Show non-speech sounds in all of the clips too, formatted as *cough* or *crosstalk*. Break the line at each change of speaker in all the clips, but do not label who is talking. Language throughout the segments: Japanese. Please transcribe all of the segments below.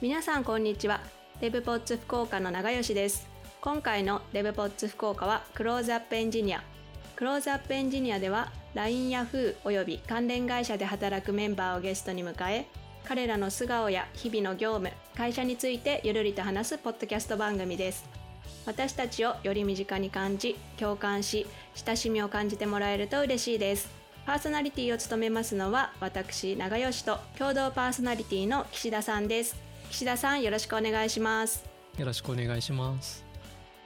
皆さんこんにちは。デブポッツ福岡の長吉です。今回のデブポッツ福岡はクローズアップエンジニアクローズアップエンジニアでは LINE や Yahoo および関連会社で働くメンバーをゲストに迎え彼らの素顔や日々の業務会社についてゆるりと話すポッドキャスト番組です。私たちをより身近に感じ共感し親しみを感じてもらえると嬉しいです。パーソナリティを務めますのは私長吉と共同パーソナリティの岸田さんです。岸田さんよろしくお願いします。
よろしくお願いします。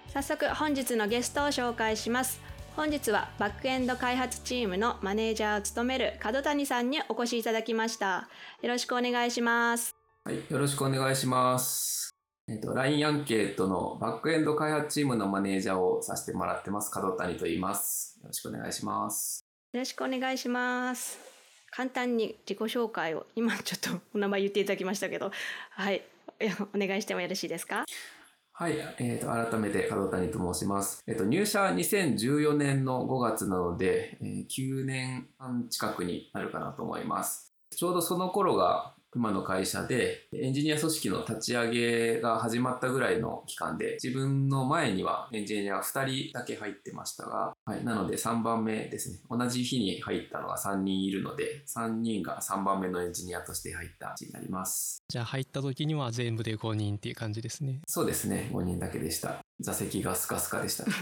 早速本日のゲストを紹介します。本日はバックエンド開発チームのマネージャーを務める角谷さんにお越しいただきました。よろしくお願いします。
はいよろしくお願いします。えっ、と LINE アンケートのバックエンド開発チームのマネージャーをさせてもらってます。角谷と言います。よろしくお願いします。
よろしくお願いします簡単に自己紹介を *laughs* 今ちょっとお名前言っていただきましたけどはいお願いしてもよろしいですか？
はい、えーと、改めて門谷と申します。えーと、入社2014年の5月なので、えー、9年半近くになるかなと思います。ちょうどその頃が今の会社でエンジニア組織の立ち上げが始まったぐらいの期間で自分の前にはエンジニアが2人だけ入ってましたが、はい、なので3番目ですね。同じ日に入ったのが3人いるので3人が3番目のエンジニアとして入ったになります。
じゃあ入った時には全部で5人っていう感じですね。
そうですね。5人だけでした。座席がスカスカでした。*laughs*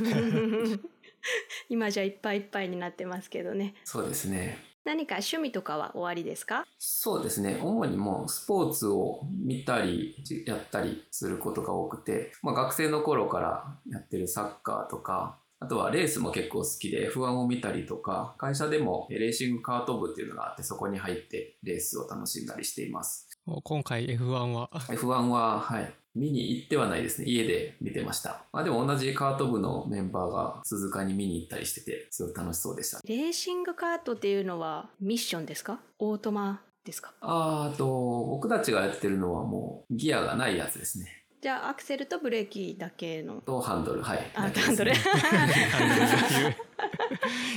*laughs*
今じゃいっぱいいっぱいになってますけどね。
そうですね
何か趣味とかは終わりですか？
そうですね。主にもうスポーツを見たりやったりすることが多くて、まあ、学生の頃からやってるサッカーとか、あとはレースも結構好きで F1 を見たりとか、会社でもレーシングカート部っていうのがあってそこに入ってレースを楽しんだりしています。
今回 F1 は
？F1 は、はい。見に行ってはないですね。家で見てました。まあでも同じカート部のメンバーが鈴鹿に見に行ったりしてて、すごい楽しそうでした。
レーシングカートっていうのはミッションですか？オートマですか？
ああと、僕たちがやってるのはもうギアがないやつですね。
じゃあアクセルとブレーキだけの。
とハンドルはい。
あハンドル。い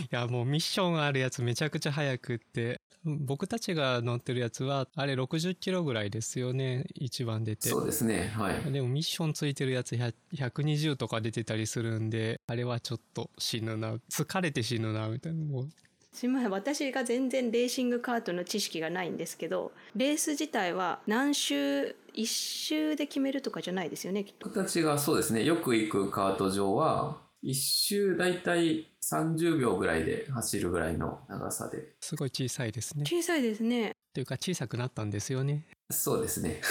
やもうミッションあるやつめちゃくちゃ速くって。僕たちが乗ってるやつはあれ60キロぐらいですよね一番出て。
そうですねはい。
でもミッションついてるやつ120とか出てたりするんであれはちょっと死ぬな疲れて死ぬなみたいな。もう
すみません私が全然レーシングカートの知識がないんですけどレース自体は何周1周で決めるとかじゃないですよねきっと。
形がそうですねよく行くカート場は1周だいたい30秒ぐらいで走るぐらいの長さで。
すごい小さいですね。
小さいですね。
というか小さくなったんですよね。
そうですね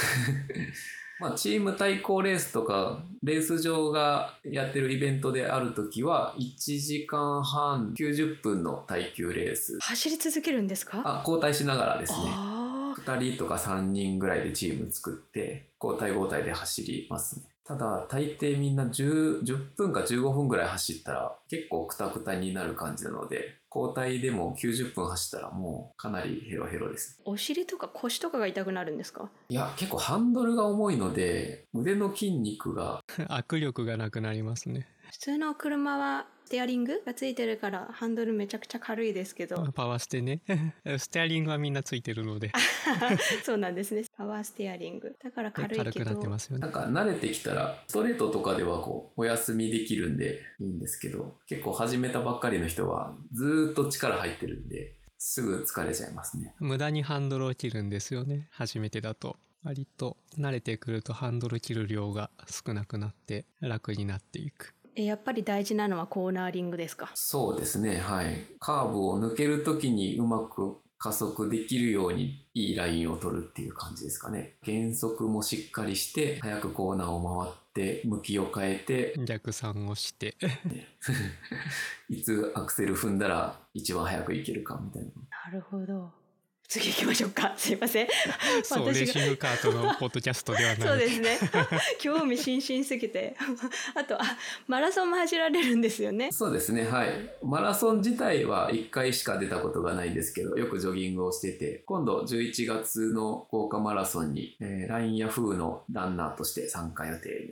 まあ、チーム対抗レースとか、レース場がやってるイベントである時は、1時間半90分の耐久レース。
走り続けるんですか？
あ、交代しながらですね。2人とか3人ぐらいでチーム作って、交代交代で走りますね。ただ、大抵みんな 10, 10分か15分ぐらい走ったら結構クタクタになる感じなので、交代でも90分走ったらもうかなりヘロヘロです。
お尻とか腰とかが痛くなるんですか？
いや、結構ハンドルが重いので、腕の筋肉が。*laughs*
握力がなくなりますね。
普通の車はテアリングがついてるからハンドルめちゃくちゃ軽いですけど。*laughs*
パワーステね。*laughs* ステアリングはみんなついてるので。*laughs*
そうなんですね。パワーステアリング。だから軽いけど。
軽くなってますよね。
なんか慣れてきたらストレートとかではこうお休みできるんでいいんですけど結構始めたばっかりの人はずっと力入ってるんですぐ疲れちゃいますね。
無駄にハンドルを切るんですよね。初めてだと。割と慣れてくるとハンドル切る量が少なくなって楽になっていく
やっぱり大事なのはコーナーリングですか？
そうですねはい。カーブを抜ける時にうまく加速できるようにいいラインを取るっていう感じですかね。減速もしっかりして早くコーナーを回って向きを変えて
逆算をして。*laughs*
いつアクセル踏んだら一番早くいけるかみたいな。
なるほど次行きましょうか。*laughs* すいません。*laughs*
そう、レーシングカートのポッドキャストではない。*laughs*
そうですね。興味津々すぎて。あと、あ、マラソンも走られるんですよね。
そうですね。はい。マラソン自体は1回しか出たことがないんですけど、よくジョギングをしてて、今度11月の豪華マラソンに、えー、LINE や Yahoo のランナーとして参加予定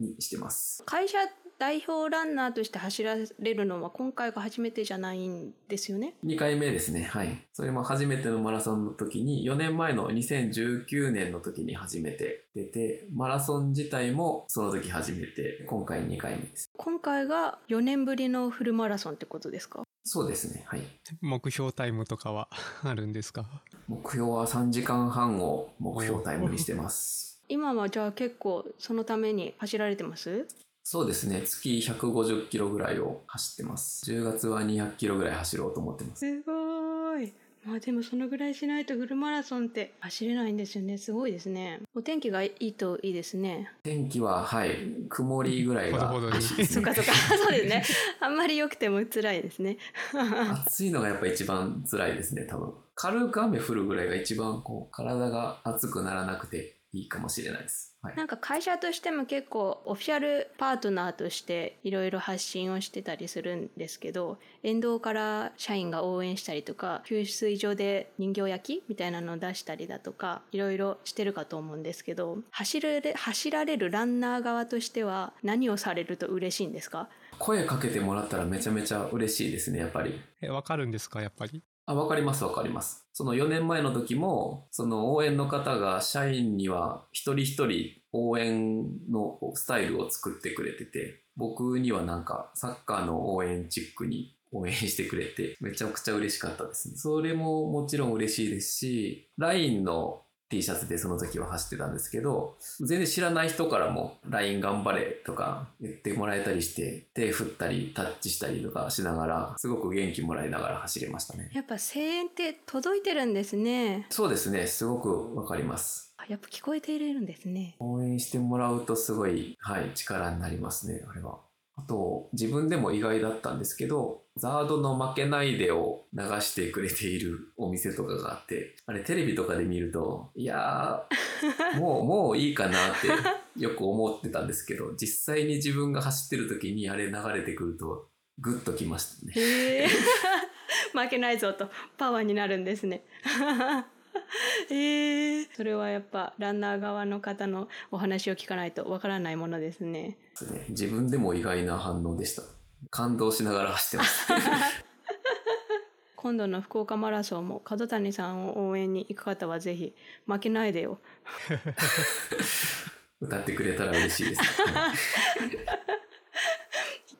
にしてます。
会社代表ランナーとして走られるのは今回が初めてじゃないんですよね
？2回目ですね。はい。それも初めてのマラソンの時に、4年前の2019年の時に初めて出て、マラソン自体もその時初めて、今回2回目です。
今回が4年ぶりのフルマラソンってことですか？
そうですね。はい。
目標タイムとかはあるんですか？
目標は3時間半を目標タイムにしてます。*laughs*
今はじゃあ結構そのために走られてます？
そうですね。月150キロぐらいを走ってます。10月は200キロぐらい走ろうと思ってます。
すごい。まあでもそのぐらいしないとフルマラソンって走れないんですよね。すごいですね。お天気がいいといいですね。
天気は、はい、曇りぐらいが
ほどほどに
いいですね *laughs*
そっかそっか。*laughs* そうですね。あんまり良くても辛いですね。*laughs*
暑いのがやっぱ一番辛いですね、多分。軽く雨降るぐらいが一番こう、体が熱くならなくていいかもしれないです。はい。
なんか会社としても結構オフィシャルパートナーとしていろいろ発信をしてたりするんですけど沿道から社員が応援したりとか給水所で人形焼きみたいなのを出したりだとかいろいろしてるかと思うんですけど走れ走られるランナー側としては何をされると嬉しいんですか？
声かけてもらったらめちゃめちゃ嬉しいですね、やっぱり。
え、わかるんですかやっぱり？
あ、わかりますわかります。その4年前の時も、その応援の方が社員には一人一人応援のスタイルを作ってくれてて、僕にはなんかサッカーの応援チックに応援してくれて、めちゃくちゃ嬉しかったですね。それももちろん嬉しいですし、LINE の T シャツでその時は走ってたんですけど、全然知らない人からも LINE 頑張れとか言ってもらえたりして、手振ったりタッチしたりとかしながら、すごく元気もらいながら走れましたね。
やっぱ声援って届いてるんですね
そうですね、すごくわかります。
あやっぱ聞こえているんですね
応援してもらうとすごい、はい、力になりますね、あれは。あと、自分でも意外だったんですけど、ザードの負けないでを流してくれているお店とかがあって、あれテレビとかで見ると、いやー、*laughs* もう、もういいかなってよく思ってたんですけど、実際に自分が走ってる時にあれ流れてくると、グッときましたね。*laughs*
負けないぞとパワーになるんですね。*laughs* ええそれはやっぱランナー側の方のお話を聞かないとわからないものですね。
ですね自分でも意外な反応でした。感動しながら走ってます。*laughs*
今度の福岡マラソンも角谷さんを応援に行く方はぜひ負けないでよ。*laughs*
歌ってくれたら嬉しいです、はい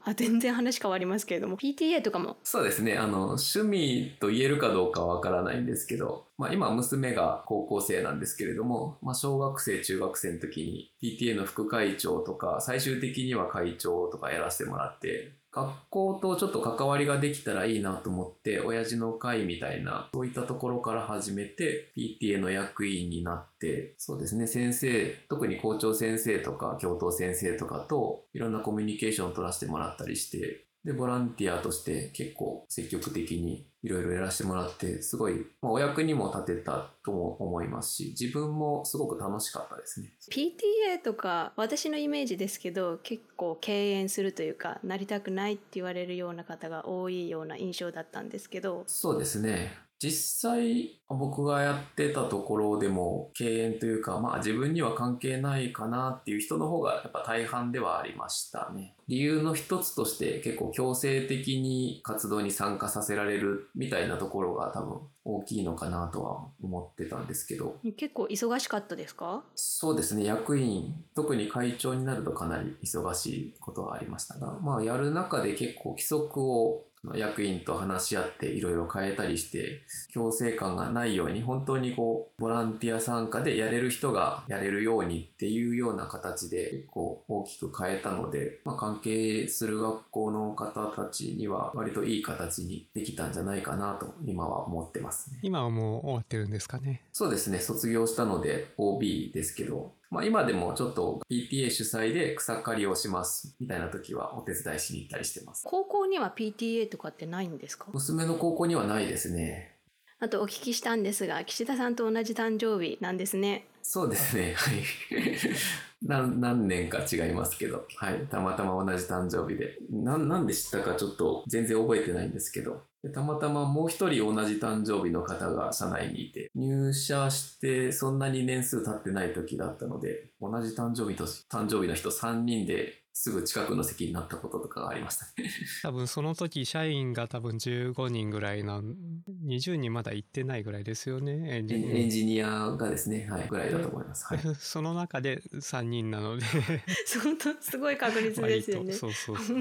あ全然話変わりますけれども。PTA とかも。
そうですね。あの趣味と言えるかどうかわからないんですけど、まあ、今娘が高校生なんですけれども、まあ、小学生中学生の時に PTA の副会長とか最終的には会長とかやらせてもらって学校とちょっと関わりができたらいいなと思って親父の会みたいなそういったところから始めて PTA の役員になってそうですね先生特に校長先生とか教頭先生とかといろんなコミュニケーションを取らせてもらったりしてで、ボランティアとして結構積極的にいろいろやらせてもらって、すごい、まあ、お役にも立てたとも思いますし、自分もすごく楽しかったですね。
PTA とか私のイメージですけど結構敬遠するというかなりたくないって言われるような方が多いような印象だったんですけど
そうですね。実際僕がやってたところでも敬遠というか、まあ自分には関係ないかなっていう人の方がやっぱ大半ではありましたね。理由の一つとして結構強制的に活動に参加させられるみたいなところが多分大きいのかなとは思ってたんですけど、
結構忙しかったですか？
そうですね、役員、特に会長になるとかなり忙しいことはありましたが、まあやる中で結構規則を役員と話し合っていろいろ変えたりして、強制感がないように、本当にこう、ボランティア参加でやれる人がやれるようにっていうような形で結構大きく変えたので、まあ関係する学校の方たちには割といい形にできたんじゃないかなと今は思ってますね。
今はもう終わってるんですかね。
そうですね、卒業したので OB ですけど、まあ今でもちょっと PTA 主催で草刈りをしますみたいな時はお手伝いしに行ったりしてます。
高校には PTA とかってないんですか？
娘の高校にはないですね。
あとお聞きしたんですが岸田さんと同じ誕生日なんですね
そうですね、はい。*laughs* 何何年か違いますけど、はい、たまたま同じ誕生日で。ななんで知ったかちょっと全然覚えてないんですけど、でたまたまもう一人同じ誕生日の方が社内にいて、入社してそんなに年数経ってない時だったので、同じ誕生日と、誕生日の人3人ですぐ近くの席になったこととかがありましたね。*laughs*
多分その時社員が多分15人ぐらいな20人まだ行ってないぐらいですよねエンジニア
エンジニアがですね、はい、ぐらいだと思います。はい。*laughs*
その中で3人なので *laughs*
本当すごい確率ですよね
そうそうそう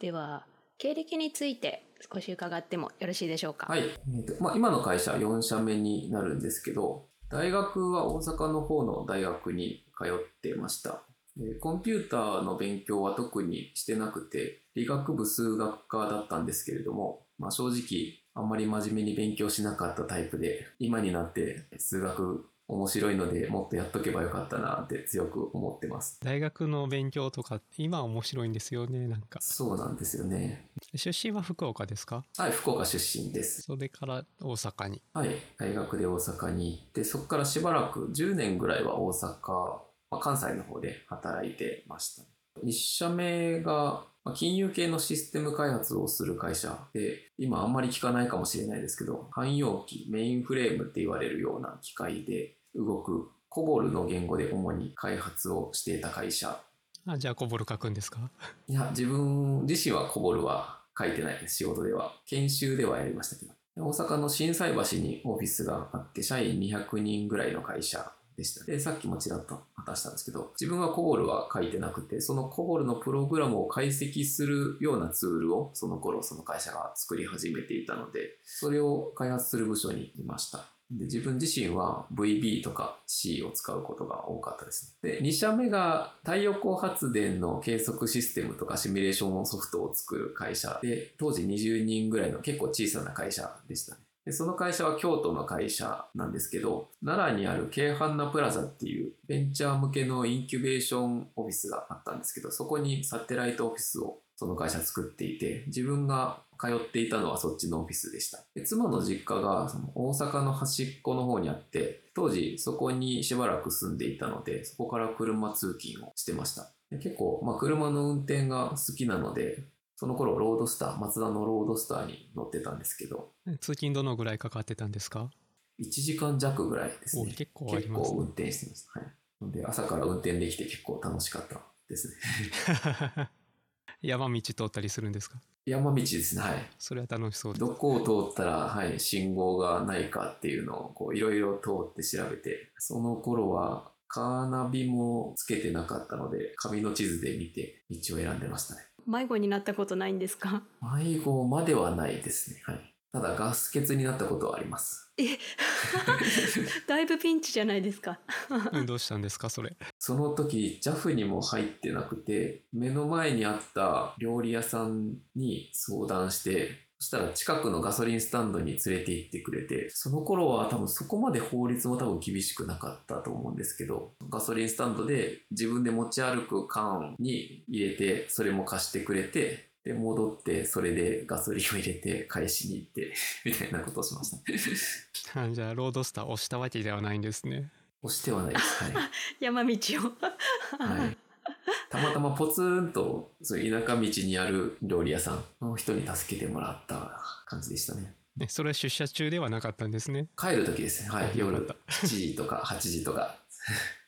では経歴について少し伺ってもよろしいでしょうか？
はい。えーとまあ、今の会社4社目になるんですけど、大学は大阪の方の大学に通ってました。でコンピューターの勉強は特にしてなくて、理学部数学科だったんですけれども、まあ、正直あんまり真面目に勉強しなかったタイプで、今になって数学面白いのでもっとやっとけばよかったなって強く思ってます。
大学の勉強とか今面白いんですよねなんか
そうなんですよね。
出身は福岡ですか？
はい、福岡出身です。
それから大阪に
はい、大学で大阪に行って、そこからしばらく10年ぐらいは大阪、まあ、関西の方で働いてました。1社目がまあ金融系のシステム開発をする会社で、今あんまり聞かないかもしれないですけど、汎用機、メインフレームって言われるような機械で動くコボルの言語で主に開発をしていた会社。
あじゃあコボル書くんですか？*laughs*
いや、自分自身はコボルは書いてないです、仕事では。研修ではやりましたけど。大阪の心斎橋にオフィスがあって、社員200人ぐらいの会社でした。で、さっきもちらっと話したんですけど、自分はコボルは書いてなくて、そのコボルのプログラムを解析するようなツールをその頃その会社が作り始めていたので、それを開発する部署にいました。で自分自身は VB とか C を使うことが多かったですね。で、2社目が太陽光発電の計測システムとかシミュレーションソフトを作る会社で、当時20人ぐらいの結構小さな会社でしたね。でその会社は京都の会社なんですけど、奈良にある京阪ナプラザっていうベンチャー向けのインキュベーションオフィスがあったんですけど、そこにサテライトオフィスをその会社作っていて、自分が通っていたのはそっちのオフィスでした。で妻の実家がその大阪の端っこの方にあって、当時そこにしばらく住んでいたので、そこから車通勤をしてました。結構、まあ、車の運転が好きなので、その頃ロードスター、マツダのロードスターに乗ってたんですけど、
通勤どのぐらいかかってたんですか
？1時間弱ぐらいですね。
お結構ありますね
結構運転してます。はい。で朝から運転できて結構楽しかったですね。*laughs*
山道通ったりするんですか？
山道ですね。はい。
それは楽しそうです
どこを通ったら、はい、信号がないかっていうのをこういろいろ通って調べて、その頃はカーナビもつけてなかったので、紙の地図で見て道を選んでましたね。
迷子になったことないんですか？
迷子まではないですね。はい。ただガス欠になったことはあります。
え *laughs* だいぶピンチじゃないですか
うんどうしたんですかそれ？
その時 JAF にも入ってなくて目の前にあった料理屋さんに相談してそしたら近くのガソリンスタンドに連れて行ってくれてその頃は多分そこまで法律も多分厳しくなかったと思うんですけどガソリンスタンドで自分で持ち歩く缶に入れてそれも貸してくれてで戻ってそれでガソリンを入れて返しに行って *laughs* みたいなことをしました。
あ *laughs* じゃあロードスター押したわけではないんですね。
押してはないです。はい。*laughs*
山道を。
はい、たまたまポツンとそういう田舎道にある料理屋さんの人に助けてもらった感じでしたね。
ねそれは出社中ではなかったんですね？
帰る時ですね。はい。夜
よかった。
7時とか8時とか。*laughs*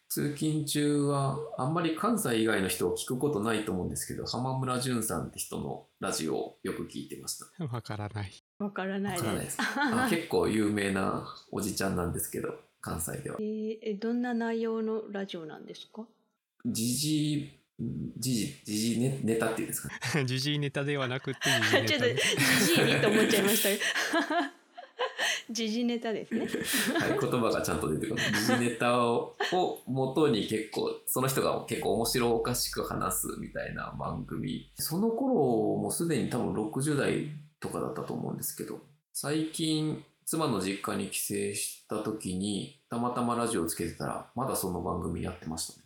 通勤中はあんまり関西以外の人を聞くことないと思うんですけど浜村淳さんって人のラジオをよく聞いてました。
わからない。
わからない
わからない
で
です *laughs* 結構有名なおじちゃんなんですけど関西では。
えーえどんな内容のラジオなんですか？
時事時事時事ネネタっていうんですか？ね *laughs*
時事ネタではなくて時事
ちょっと
ネタ
じじいにと思っちゃいましたよ *laughs* 時事ネタですね
はい、言葉がちゃんと出てくる。*laughs* 時事ネタをを元に結構、その人が結構面白おかしく話すみたいな番組。その頃もすでに多分60代とかだったと思うんですけど、最近、妻の実家に帰省した時に、たまたまラジオをつけてたら、まだその番組やってましたね。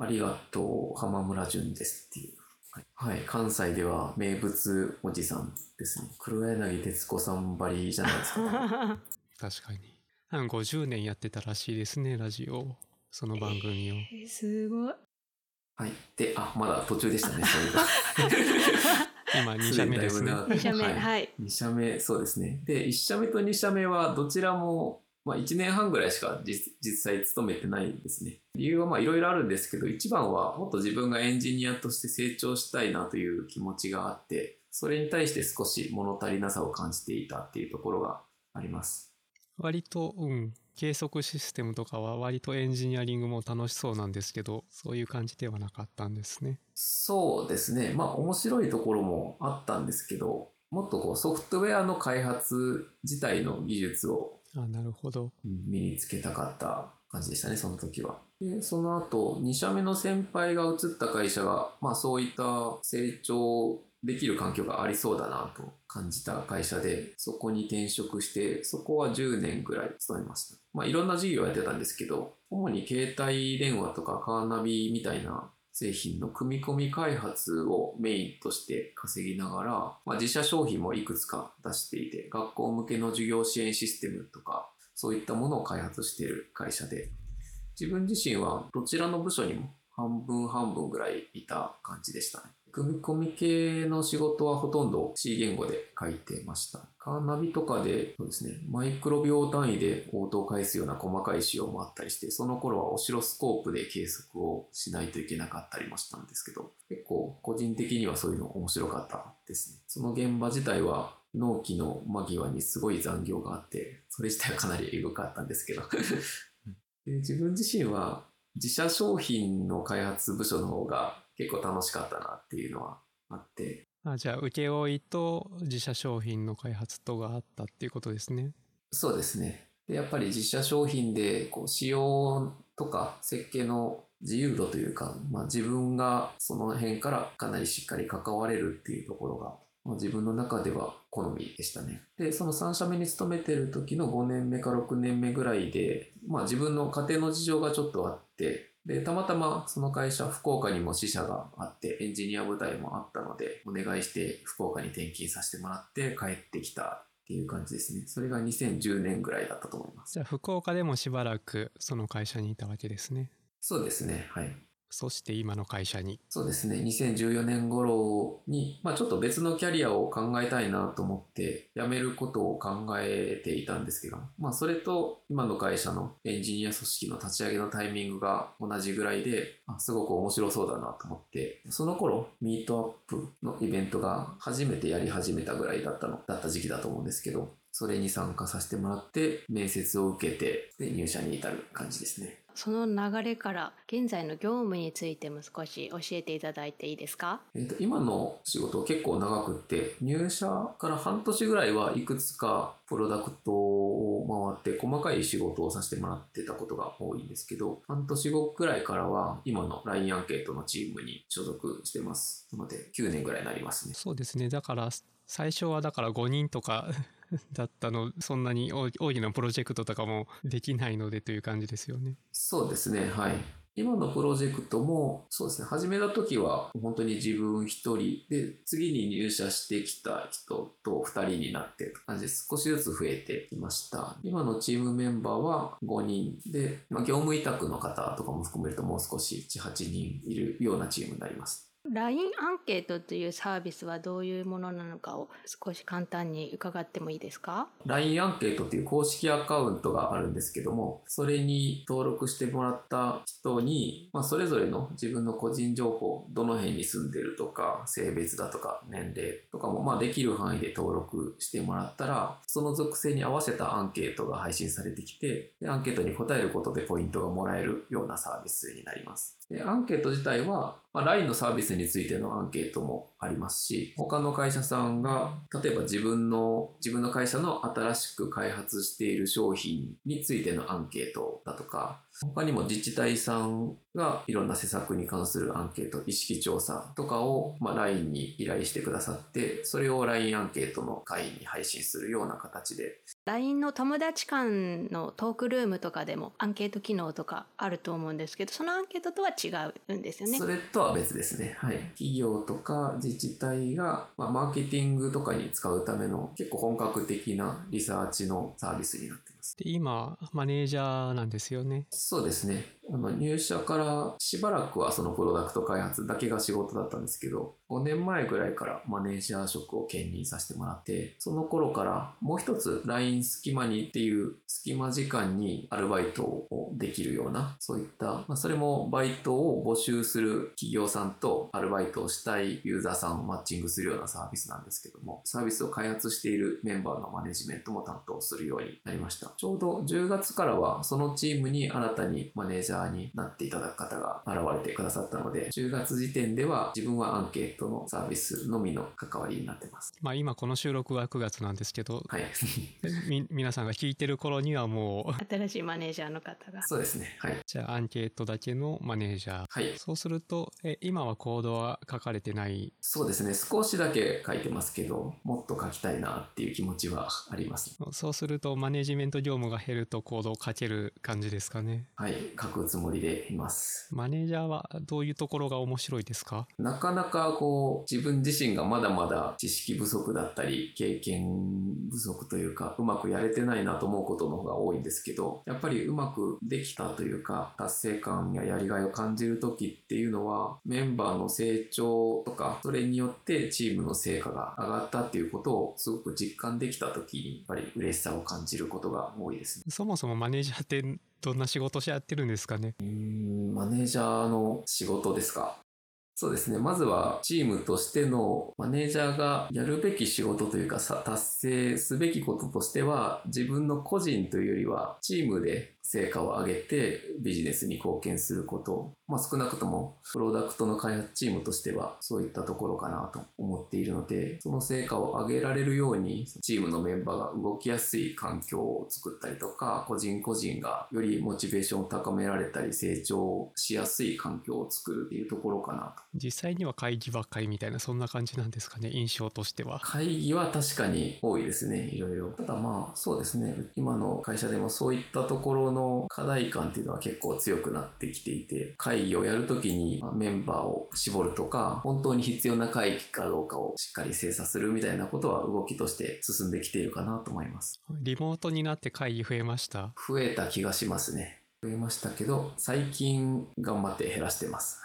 ありがとう、浜村淳ですっていう。はい、はい関西では名物おじさんですね。黒柳徹子さんばりじゃないですか、*laughs* ね。
確かにあ50年やってたらしいですねラジオをその番組を、
えーすごい
はい。で、あ、まだ途中でしたね、そういう *laughs* *laughs*
今2社目ですね
だいぶ長
2社目
は
はいい、
2社目、そうですね。で、1社目と2社目はどちらもまあ1年半ぐらいしか実実際勤めてないですね。理由はまあいろいろあるんですけど、一番はもっと自分がエンジニアとして成長したいなという気持ちがあって、それに対して少し物足りなさを感じていたっていうところがあります。
割と、うん、計測システムとかは割とエンジニアリングも楽しそうなんですけど、そういう感じではなかったんですね。
そうですね。まあ面白いところもあったんですけど、もっとこうソフトウェアの開発自体の技術を
あ、なるほど。
身につけたかった感じでしたね、その時は。で、その後、2社目の先輩が移った会社が、まあそういった成長できる環境がありそうだなと感じた会社で、そこに転職して、そこは10年ぐらい勤めました。まあいろんな事業やってたんですけど、主に携帯電話とかカーナビみたいな製品の組み込み開発をメインとして稼ぎながら、まあ、自社商品もいくつか出していて、学校向けの授業支援システムとか、そういったものを開発している会社で、自分自身はどちらの部署にも半分半分ぐらいいた感じでしたね。組み込み系の仕事はほとんど C 言語で書いてました。カーナビとかで、そうですね、マイクロ秒単位で応答を返すような細かい仕様もあったりして、その頃はオシロスコープで計測をしないといけなかったりもしたんですけど、結構個人的にはそういうの面白かったですね。その現場自体は納期の間際にすごい残業があって、それ自体はかなりエグかったんですけど。*laughs* で自分自身は自社商品の開発部署の方が結構楽しかったなっていうのはあって、
あじゃあ、請負と自社商品の開発とがあったっていうことですね。
そうですね。でやっぱり自社商品でこう仕様とか設計の自由度というか、まあ、自分がその辺からかなりしっかり関われるっていうところが、まあ、自分の中では好みでしたね。で、その3社目に勤めてる時の5年目か6年目ぐらいで、まあ自分の家庭の事情がちょっとあって、で、たまたまその会社、福岡にも支社があって、エンジニア部隊もあったので、お願いして福岡に転勤させてもらって帰ってきたっていう感じですね。それが2010年ぐらいだったと思います。
じゃあ、福岡でもしばらくその会社にいたわけですね。
そうですね。はい。
そして今の会社に。
そうですね。2014年頃に、まあちょっと別のキャリアを考えたいなと思って、辞めることを考えていたんですけど、まあそれと今の会社のエンジニア組織の立ち上げのタイミングが同じぐらいで、すごく面白そうだなと思って、その頃、ミートアップのイベントが初めてやり始めたぐらいだったの、だった時期だと思うんですけど、それに参加させてもらって、面接を受けて、で入社に至る感じですね。
その流れから現在の業務についても少し教えていただいていいですか？
えーと今の仕事結構長くって入社から半年ぐらいはいくつかプロダクトを回って細かい仕事をさせてもらってたことが多いんですけど半年後ぐらいからは今の LINE アンケートのチームに所属してます。なので9年ぐらいになりますね。
そうですね。だから、最初はだから5人とか *laughs* だったの、そんなに大きなプロジェクトとかもできないのでという感じですよね。
そうですねはい。今のプロジェクトもそうですね始めた時は本当に自分一人で次に入社してきた人と二人になってという感じで少しずつ増えてきました。今のチームメンバーは5人で、まあ、業務委託の方とかも含めるともう少し78人いるようなチームになります。
LINE アンケートというサービスはどういうものなのかを少し簡単に伺ってもいいですか
？LINE アンケートっていう公式アカウントがあるんですけども、それに登録してもらった人に、まあ、それぞれの自分の個人情報、どの辺に住んでるとか、性別だとか、年齢とかも、まあ、できる範囲で登録してもらったら、その属性に合わせたアンケートが配信されてきて、でアンケートに答えることでポイントがもらえるようなサービスになります。でアンケート自体は、まあ、LINE のサービスについてのアンケートもありますし、他の会社さんが、例えば自分の、自分の会社の新しく開発している商品についてのアンケートだとか、他にも自治体さんがいろんな施策に関するアンケート、意識調査とかを、まあ、LINE に依頼してくださって、それを LINE アンケートの会に配信するような形で
LINE の友達間のトークルームとかでもアンケート機能とかあると思うんですけどそのアンケートとは違うんですよね
そ。れとは別ですね。はい。企業とか自治体が、まあ、マーケティングとかに使うための結構本格的なリサーチのサービスになってます。
で、今、マネージャーなんですよね。
そうですね。あの入社からしばらくはそのプロダクト開発だけが仕事だったんですけど、5年前ぐらいからマネージャー職を兼任させてもらって、その頃からもう一つ LINE 隙間にっていう隙間時間にアルバイトをできるような、そういった、まあ、それもバイトを募集する企業さんとアルバイトをしたいユーザーさんをマッチングするようなサービスなんですけども、サービスを開発しているメンバーのマネジメントも担当するようになりました。ちょうど10月からはそのチームに新たにマネージャーになっていただく方が現れてくださったので、10月時点では自分はアンケートのサービスのみの関わりになってます。
まあ今この収録は9月なんですけど、
はい。*laughs*
み皆さんが聞いてる頃にはもう、
新しいマネージャーの方が。
そうですね。はい。
じゃあアンケートだけのマネージャー。
はい。
そうすると、え今はコードは書かれてない？
そうですね。少しだけ書いてますけど、もっと書きたいなっていう気持ちはあります。
そうするとマネジメント業務が減るとコードを書ける感じですかね。
はい。書くつもりでいます。
マネージャーはどういうところが面白いですか？
なかなかこう、自分自身がまだまだ知識不足だったり、経験不足というか、うまくやれてないなと思うことの方が多いんですけど、やっぱりうまくできたというか、達成感ややりがいを感じる時っていうのは、メンバーの成長とか、それによってチームの成果が上がったっていうことをすごく実感できた時に、やっぱり嬉しさを感じることが多いですね。
そもそもマネージャーってどんな仕事しやってるんですかね？
うん、マネージャーの仕事ですか？そうですね。まずはチームとしてのマネージャーがやるべき仕事というか達成すべきこととしては自分の個人というよりはチームで成果を上げてビジネスに貢献すること。まあ少なくともプロダクトの開発チームとしてはそういったところかなと思っているのでその成果を上げられるようにチームのメンバーが動きやすい環境を作ったりとか個人個人がよりモチベーションを高められたり成長しやすい環境を作るっていうところかなと。
実際には会議ばっかりみたいなそんな感じなんですかね印象としては。
会議は確かに多いですね、いろいろ。ただまあ、そうですね、今の会社でもそういったところの課題感っていうのは結構強くなってきていて、会議をやるときにまあメンバーを絞るとか、本当に必要な会議かどうかをしっかり精査するみたいなことは動きとして進んできているかなと思います。
リモートになって会議増えました？
増えた気がしますね。増えましたけど、最近頑張って減らしてます。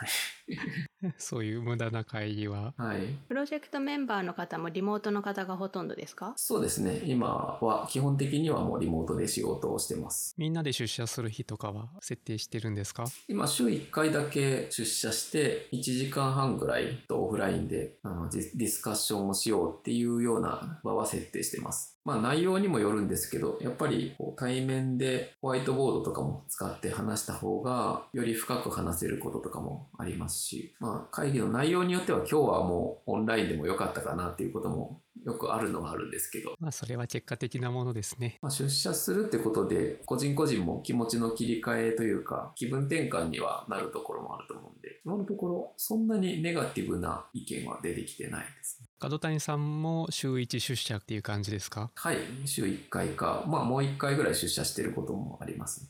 は *laughs* い
そういう無駄な会議は。
はい。
プロジェクトメンバーの方もリモートの方がほとんどですか？
そうですね。今は基本的にはもうリモートで仕事をしてます。
みんなで出社する日とかは設定してるんですか？
今週1回だけ出社して1時間半ぐらいとオフラインであのディディスカッションをしようっていうような場は設定してます。まあ内容にもよるんですけど、やっぱりこう対面でホワイトボードとかも使って話した方がより深く話せることとかもありますし、まあ会議の内容によっては今日はもうオンラインでもよかったかなっていうこともよくあるのはあるんですけど、
まあそれは結果的なものですね。
まあ、出社するってことで、個人個人も気持ちの切り替えというか、気分転換にはなるところもあると思うんで、今のところ、そんなにネガティブな意見は出てきてないですね。
角谷さんも週1出社っていう感じですか？
はい、週1回か、まあもう1回ぐらい出社してることもありますね。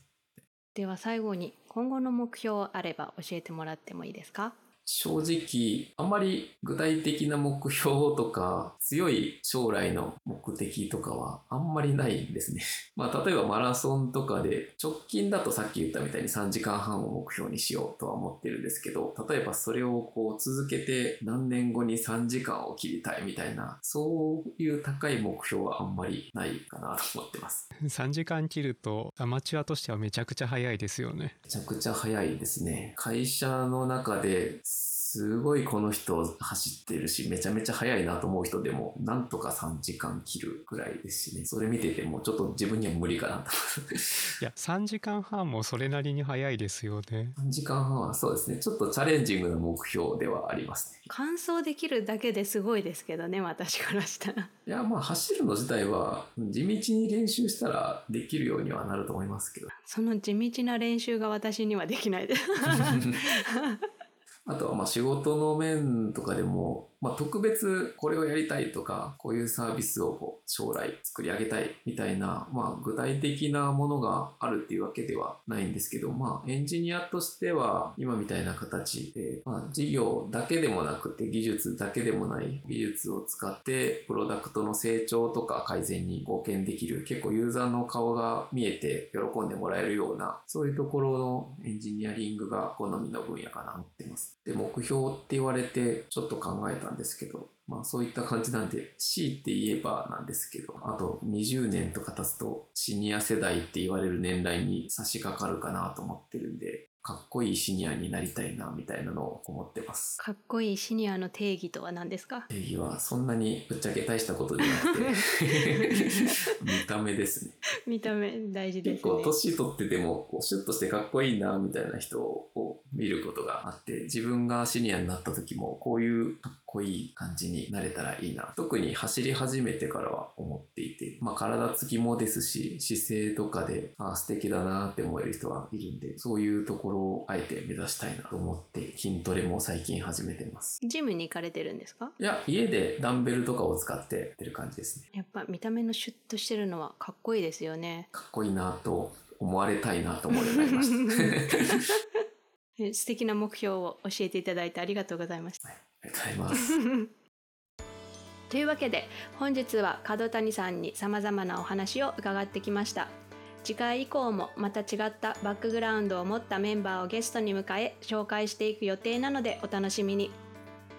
では最後に今後の目標あれば教えてもらってもいいですか？
正直、あんまり具体的な目標とか、強い将来の目的とかはあんまりないんですね。*laughs* まあ、例えばマラソンとかで、直近だとさっき言ったみたいに3時間半を目標にしようとは思ってるんですけど、例えばそれをこう続けて何年後に3時間を切りたいみたいな、そういう高い目標はあんまりないかなと思ってます。*laughs*
3時間切るとアマチュアとしてはめちゃくちゃ早いですよね。
めちゃくちゃ早いですね。会社の中ですごいこの人走ってるし、めちゃめちゃ速いなと思う人でも、なんとか3時間切るぐらいですしね。それ見ててもちょっと自分には無理かなと。
いや、3時間半もそれなりに早いですよね。
3時間半はそうですね。ちょっとチャレンジングな目標ではありますね。
完走できるだけですごいですけどね私からしたら
いや、まあ走るの自体は地道に練習したらできるようにはなると思いますけど。
その地道な練習が私にはできないです *laughs*
あとはまあ仕事の面とかでもまあ、特別これをやりたいとか、こういうサービスを将来作り上げたいみたいな、まあ、具体的なものがあるっていうわけではないんですけど、まあ、エンジニアとしては今みたいな形で、まあ、事業だけでもなくて技術だけでもない技術を使ってプロダクトの成長とか改善に貢献できる結構ユーザーの顔が見えて喜んでもらえるようなそういうところのエンジニアリングが好みの分野かなと思ってます。で、目標って言われてちょっと考えたんですけど、まあそういった感じなんで C って言えばなんですけど、あと20年とか経つとシニア世代って言われる年代に差し掛かるかなと思ってるんで、かっこいいシニアになりたいなみたいなのを思ってます。
かっこいいシニアの定義とは何ですか？
定義はそんなにぶっちゃけ大したことじゃなくて *laughs* 見た目ですね。
見た目大事ですね。
結構年取っててもこうシュッとしてかっこいいなみたいな人を見ることがあって自分がシニアになった時もこういうかっこいい感じになれたらいいな。特に走り始めてからは思っていてまあ体つきもですし姿勢とかであ素敵だなって思える人はいるんでそういうところをあえて目指したいなと思って筋トレも最近始めてます。
ジムに行かれてるんですか？
いや家でダンベルとかを使ってやってる感じですね。
やっぱ見た目のシュッとしてるのはかっこいいですよね。
かっこいいなと思われたいなと思うようになりました *laughs*
素敵な目標を教えていただいてありがとうございました、
はい、ありがとうございます。*laughs*
というわけで本日は角谷さんにさまざまなお話を伺ってきました。次回以降もまた違ったバックグラウンドを持ったメンバーをゲストに迎え紹介していく予定なのでお楽しみに。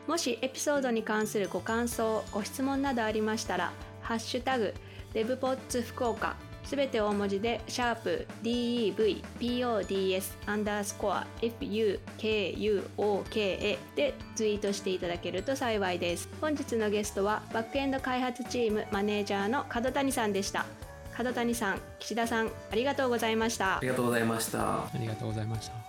もしエピソードに関するご感想ご質問などありましたら「ハッシュタグデブポッツ福岡」すべて大文字で、シャープ DEVPODS アンダースコア FUKUOKA でツイートしていただけると幸いです。本日のゲストはバックエンド開発チームマネージャーの角谷さんでした。角谷さん、岸田さん、ありがとうございました。
ありがとうございました。
ありがとうございました。